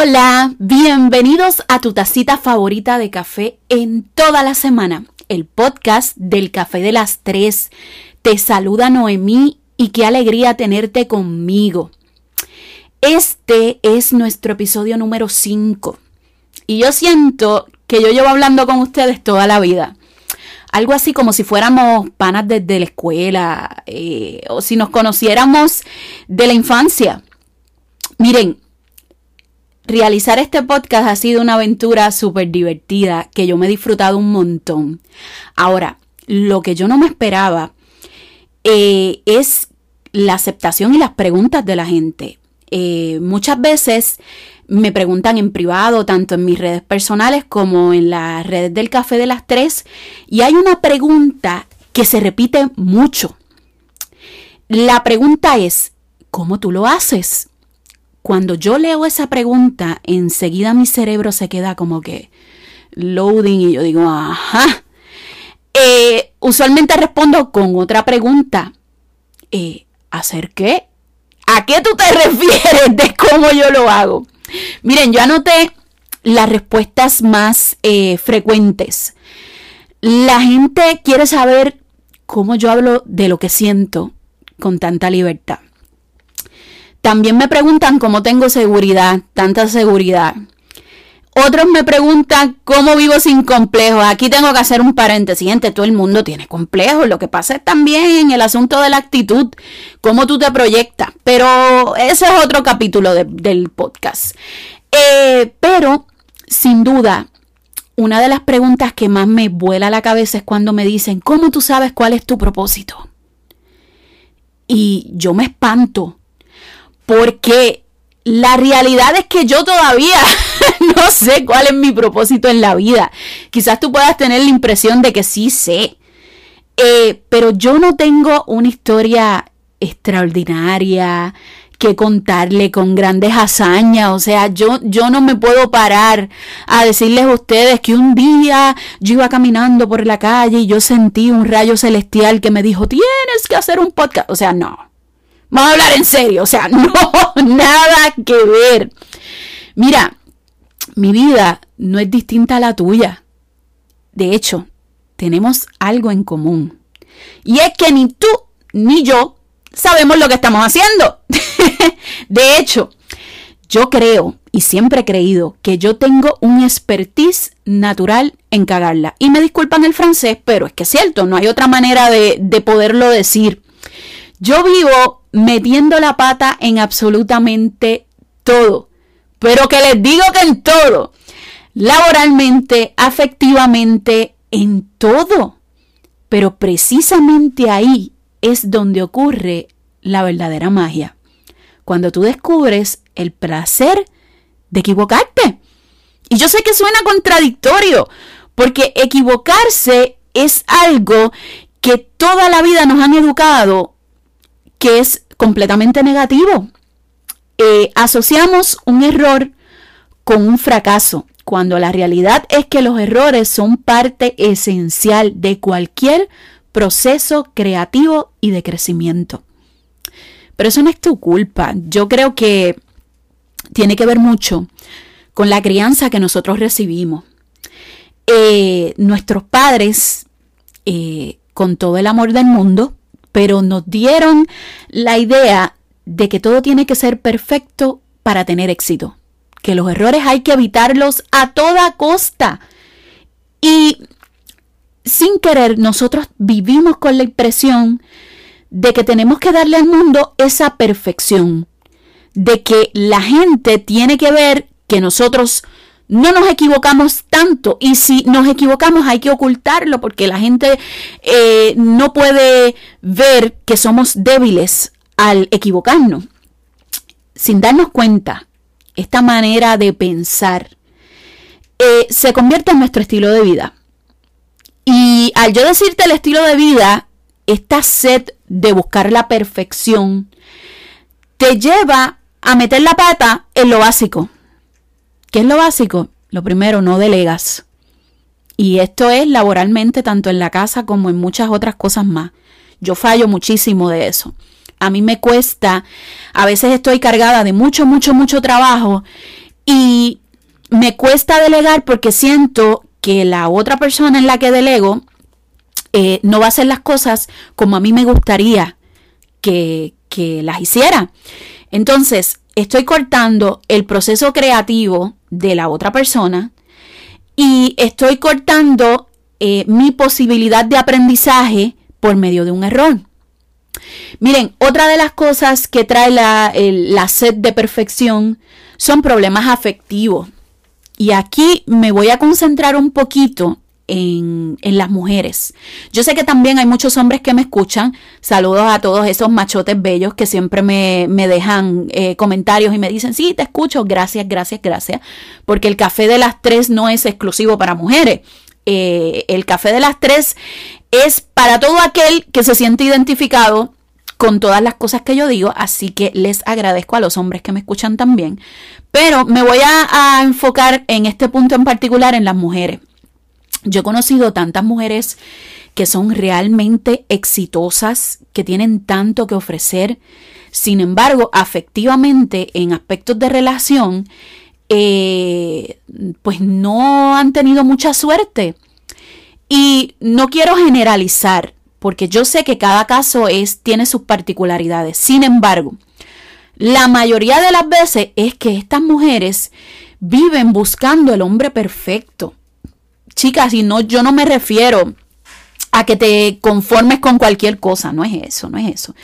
Hola, bienvenidos a tu tacita favorita de café en toda la semana, el podcast del café de las tres. Te saluda Noemí y qué alegría tenerte conmigo. Este es nuestro episodio número 5 y yo siento que yo llevo hablando con ustedes toda la vida. Algo así como si fuéramos panas desde la escuela eh, o si nos conociéramos de la infancia. Miren, realizar este podcast ha sido una aventura súper divertida que yo me he disfrutado un montón. Ahora, lo que yo no me esperaba eh, es la aceptación y las preguntas de la gente. Eh, muchas veces me preguntan en privado, tanto en mis redes personales como en las redes del Café de las Tres, y hay una pregunta que se repite mucho. La pregunta es, ¿cómo tú lo haces? Cuando yo leo esa pregunta, enseguida mi cerebro se queda como que loading y yo digo, ajá. Eh, usualmente respondo con otra pregunta. Eh, ¿Hacer qué? ¿A qué tú te refieres de cómo yo lo hago? Miren, yo anoté las respuestas más eh, frecuentes. La gente quiere saber cómo yo hablo de lo que siento con tanta libertad. También me preguntan cómo tengo seguridad, tanta seguridad. Otros me preguntan cómo vivo sin complejos. Aquí tengo que hacer un paréntesis. Gente, todo el mundo tiene complejos. Lo que pasa es también en el asunto de la actitud, cómo tú te proyectas. Pero ese es otro capítulo del podcast. Eh, pero, sin duda, una de las preguntas que más me vuela la cabeza es cuando me dicen, ¿cómo tú sabes cuál es tu propósito? Y yo me espanto porque la realidad es que yo todavía no sé cuál es mi propósito en la vida. Quizás tú puedas tener la impresión de que sí sé. Eh, pero yo no tengo una historia extraordinaria que contarle con grandes hazañas. O sea, yo, yo no me puedo parar a decirles a ustedes que un día yo iba caminando por la calle y yo sentí un rayo celestial que me dijo, tienes que hacer un podcast. O sea, no. Vamos a hablar en serio, o sea, no, nada que ver. Mira, mi vida no es distinta a la tuya. De hecho, tenemos algo en común. Y es que ni tú ni yo sabemos lo que estamos haciendo. de hecho, yo creo y siempre he creído que yo tengo un expertise natural en cagarla. Y me disculpan el francés, pero es que es cierto, no hay otra manera de, de poderlo decir. Yo vivo metiendo la pata en absolutamente todo. Pero que les digo que en todo. Laboralmente, afectivamente, en todo. Pero precisamente ahí es donde ocurre la verdadera magia. Cuando tú descubres el placer de equivocarte. Y yo sé que suena contradictorio, porque equivocarse es algo que toda la vida nos han educado que es completamente negativo. Eh, asociamos un error con un fracaso, cuando la realidad es que los errores son parte esencial de cualquier proceso creativo y de crecimiento. Pero eso no es tu culpa. Yo creo que tiene que ver mucho con la crianza que nosotros recibimos. Eh, nuestros padres, eh, con todo el amor del mundo, pero nos dieron la idea de que todo tiene que ser perfecto para tener éxito, que los errores hay que evitarlos a toda costa. Y sin querer, nosotros vivimos con la impresión de que tenemos que darle al mundo esa perfección, de que la gente tiene que ver que nosotros no nos equivocamos tanto y si nos equivocamos hay que ocultarlo porque la gente eh, no puede ver que somos débiles al equivocarnos. Sin darnos cuenta, esta manera de pensar eh, se convierte en nuestro estilo de vida. Y al yo decirte el estilo de vida, esta sed de buscar la perfección te lleva a meter la pata en lo básico ¿Qué es lo básico? Lo primero, no delegas. Y esto es laboralmente, tanto en la casa como en muchas otras cosas más. Yo fallo muchísimo de eso. A mí me cuesta, a veces estoy cargada de mucho, mucho, mucho trabajo Y me cuesta delegar porque siento que la otra persona en la que delego eh, no va a hacer las cosas como a mí me gustaría que, que las hiciera. Entonces, estoy cortando el proceso creativo de la otra persona y estoy cortando eh, mi posibilidad de aprendizaje por medio de un error. Miren, otra de las cosas que trae la, la sed de perfección son problemas afectivos. Y aquí me voy a concentrar un poquito en, las mujeres. Yo sé que también hay muchos hombres que me escuchan. Saludos a todos esos machotes bellos que siempre me, dejan eh, comentarios y me dicen, sí, te escucho, gracias, gracias, gracias. Porque el café de las tres no es exclusivo para mujeres. Eh, el café de las tres es para todo aquel que se siente identificado con todas las cosas que yo digo, así que les agradezco a los hombres que me escuchan también. Pero me voy a enfocar en este punto en particular en las mujeres. Yo he conocido tantas mujeres que son realmente exitosas, que tienen tanto que ofrecer. Sin embargo, afectivamente, en aspectos de relación, eh, pues no han tenido mucha suerte. Y no quiero generalizar, porque yo sé que cada caso es, tiene sus particularidades. Sin embargo, la mayoría de las veces es que estas mujeres viven buscando el hombre perfecto chicas, y no, yo no me refiero a que te conformes con cualquier cosa, no es eso, no es eso.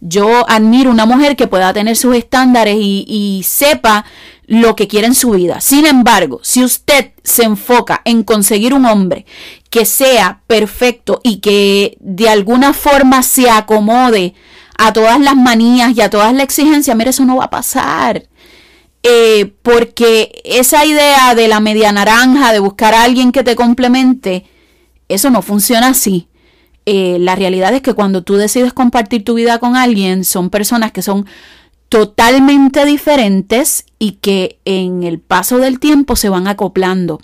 Yo admiro una mujer que pueda tener sus estándares y, sepa lo que quiere en su vida. Sin embargo, si usted se enfoca en conseguir un hombre que sea perfecto y que de alguna forma se acomode a todas las manías y a todas las exigencias, mire, eso no va a pasar. Eh, porque esa idea de la media naranja, de buscar a alguien que te complemente, eso no funciona así. Eh, la realidad es que cuando tú decides compartir tu vida con alguien, son personas que son totalmente diferentes y que en el paso del tiempo se van acoplando.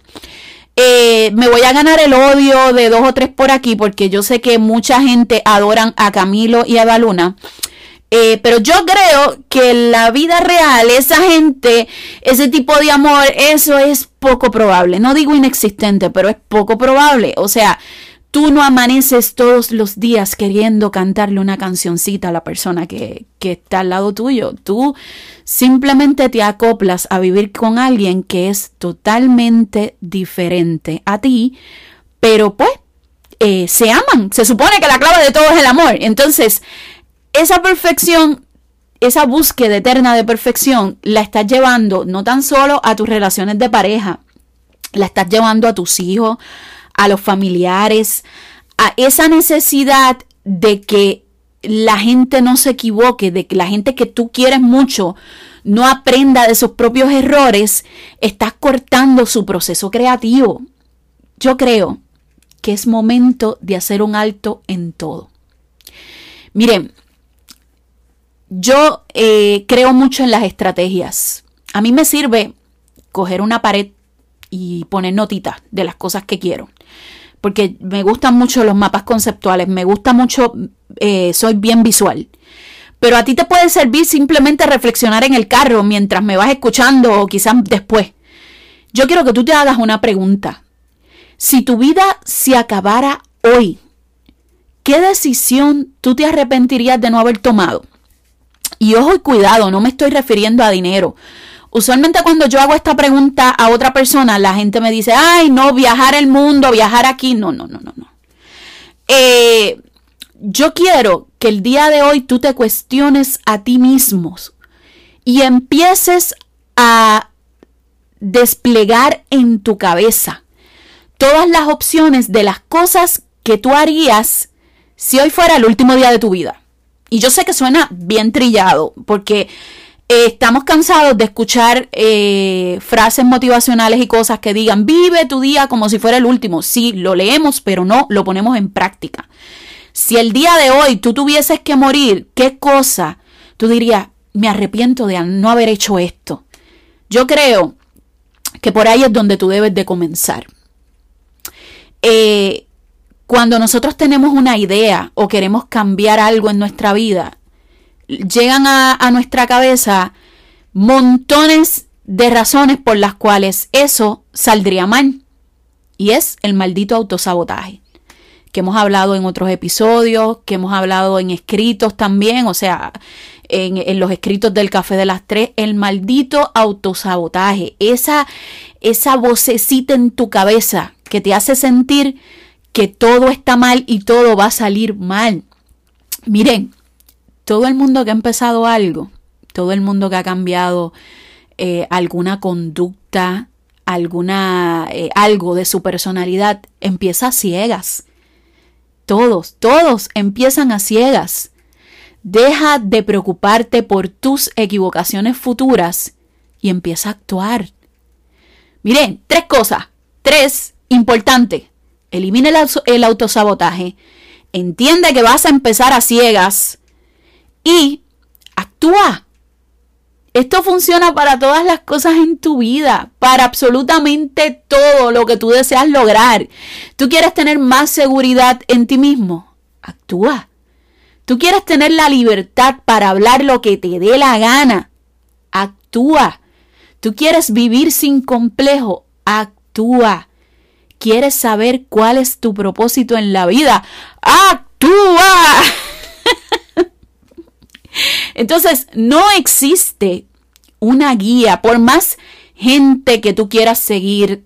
Eh, me voy a ganar el odio de dos o tres por aquí porque yo sé que mucha gente adoran a Camilo y a Baluna. Eh, pero yo creo que en la vida real, esa gente, ese tipo de amor, eso es poco probable. No digo inexistente, pero es poco probable. O sea, tú no amaneces todos los días queriendo cantarle una cancioncita a la persona que, que está al lado tuyo. Tú simplemente te acoplas a vivir con alguien que es totalmente diferente a ti, pero pues eh, se aman. Se supone que la clave de todo es el amor. Entonces, esa perfección, esa búsqueda eterna de perfección, la estás llevando no tan solo a tus relaciones de pareja, la estás llevando a tus hijos, a los familiares, a esa necesidad de que la gente no se equivoque, de que la gente que tú quieres mucho no aprenda de sus propios errores, estás cortando su proceso creativo. Yo creo que es momento de hacer un alto en todo. Miren, yo eh, creo mucho en las estrategias. A mí me sirve coger una pared y poner notitas de las cosas que quiero. Porque me gustan mucho los mapas conceptuales, me gusta mucho, eh, soy bien visual. Pero a ti te puede servir simplemente reflexionar en el carro mientras me vas escuchando o quizás después. Yo quiero que tú te hagas una pregunta. Si tu vida se acabara hoy, ¿qué decisión tú te arrepentirías de no haber tomado? Y ojo y cuidado, no me estoy refiriendo a dinero. Usualmente cuando yo hago esta pregunta a otra persona, la gente me dice, ay, no, viajar el mundo, viajar aquí. No, no, no, no, no. Eh, yo quiero que el día de hoy tú te cuestiones a ti mismo y empieces a desplegar en tu cabeza todas las opciones de las cosas que tú harías si hoy fuera el último día de tu vida. Y yo sé que suena bien trillado, porque eh, estamos cansados de escuchar eh, frases motivacionales y cosas que digan, vive tu día como si fuera el último. Sí, lo leemos, pero no lo ponemos en práctica. Si el día de hoy tú tuvieses que morir, ¿qué cosa? Tú dirías, me arrepiento de no haber hecho esto. Yo creo que por ahí es donde tú debes de comenzar. Eh, cuando nosotros tenemos una idea o queremos cambiar algo en nuestra vida, llegan a, nuestra cabeza montones de razones por las cuales eso saldría mal. Y es el maldito autosabotaje, que hemos hablado en otros episodios, que hemos hablado en escritos también, o sea, en, los escritos del Café de las Tres, el maldito autosabotaje, esa, esa vocecita en tu cabeza que te hace sentir que todo está mal y todo va a salir mal. Miren, todo el mundo que ha empezado algo, todo el mundo que ha cambiado eh, alguna conducta, alguna eh, algo de su personalidad, empieza a ciegas. Todos, todos empiezan a ciegas. Deja de preocuparte por tus equivocaciones futuras y empieza a actuar. Miren, tres cosas. Tres, importante. Elimina el, el autosabotaje. Entiende que vas a empezar a ciegas. Y actúa. Esto funciona para todas las cosas en tu vida, para absolutamente todo lo que tú deseas lograr. Tú quieres tener más seguridad en ti mismo. Actúa. Tú quieres tener la libertad para hablar lo que te dé la gana. Actúa. Tú quieres vivir sin complejo. Actúa. ¿Quieres saber cuál es tu propósito en la vida? Actúa. Entonces, no existe una guía, por más gente que tú quieras seguir,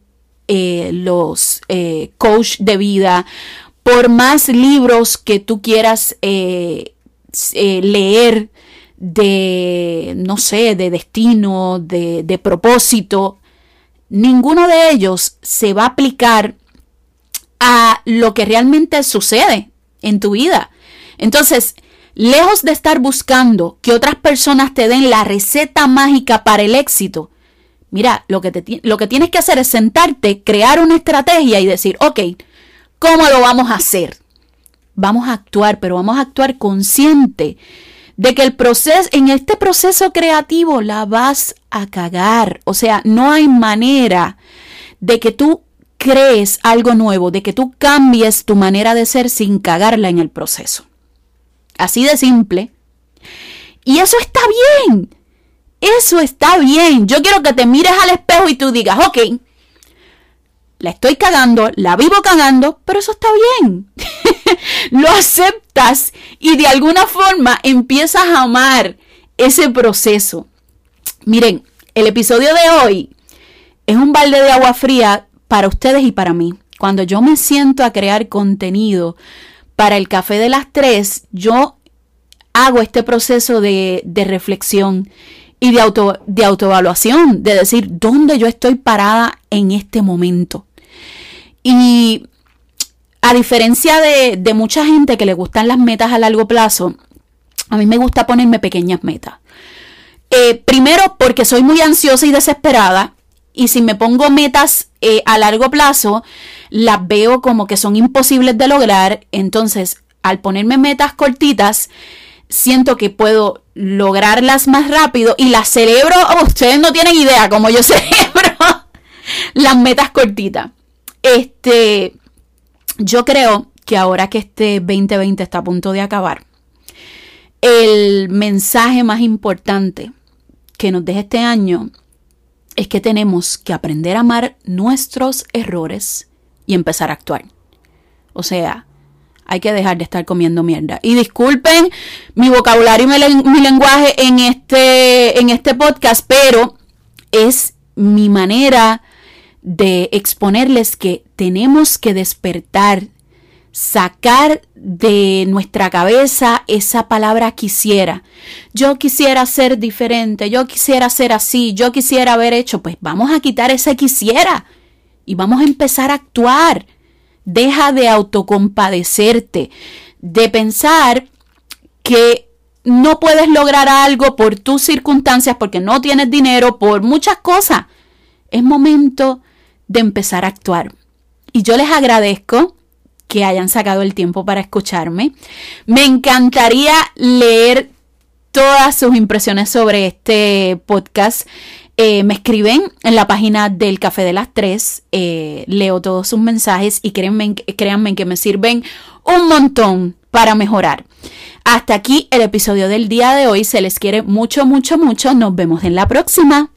eh, los eh, coach de vida, por más libros que tú quieras eh, eh, leer de, no sé, de destino, de, de propósito, ninguno de ellos se va a aplicar a lo que realmente sucede en tu vida. Entonces, lejos de estar buscando que otras personas te den la receta mágica para el éxito, mira, lo que, te, lo que tienes que hacer es sentarte, crear una estrategia y decir, ok, ¿Cómo lo vamos a hacer? Vamos a actuar, pero vamos a actuar consciente de que el proceso, en este proceso creativo la vas a cagar. O sea, no hay manera de que tú crees algo nuevo, de que tú cambies tu manera de ser sin cagarla en el proceso. Así de simple. Y eso está bien. Eso está bien. Yo quiero que te mires al espejo y tú digas, ok, la estoy cagando, la vivo cagando, pero eso está bien. Lo aceptas y de alguna forma empiezas a amar ese proceso. Miren, el episodio de hoy es un balde de agua fría para ustedes y para mí. Cuando yo me siento a crear contenido para el café de las tres, yo hago este proceso de, de reflexión y de, auto, de autoevaluación, de decir dónde yo estoy parada en este momento. Y a diferencia de, mucha gente que le gustan las metas a largo plazo, a mí me gusta ponerme pequeñas metas. Eh, primero porque soy muy ansiosa y desesperada y si me pongo metas eh, a largo plazo, las veo como que son imposibles de lograr. Entonces, al ponerme metas cortitas, siento que puedo lograrlas más rápido y las celebro. ustedes no tienen idea cómo yo celebro las metas cortitas. Este, yo creo que ahora que este 2020 está a punto de acabar, el mensaje más importante que nos deja este año es que tenemos que aprender a amar nuestros errores y empezar a actuar. O sea, hay que dejar de estar comiendo mierda. Y disculpen mi vocabulario y mi, lenguaje en este, en este podcast, pero es mi manera de exponerles que tenemos que despertar, sacar de nuestra cabeza esa palabra quisiera. Yo quisiera ser diferente, yo quisiera ser así, yo quisiera haber hecho, pues vamos a quitar ese quisiera y vamos a empezar a actuar. Deja de autocompadecerte, de pensar que no puedes lograr algo por tus circunstancias, porque no tienes dinero, por muchas cosas. Es momento de empezar a actuar. Y yo les agradezco que hayan sacado el tiempo para escucharme. Me encantaría leer todas sus impresiones sobre este podcast. Eh, me escriben en la página del Café de las Tres. Eh, leo todos sus mensajes y créanme, créanme que me sirven un montón para mejorar. Hasta aquí el episodio del día de hoy. Se les quiere mucho, mucho, mucho. Nos vemos en la próxima.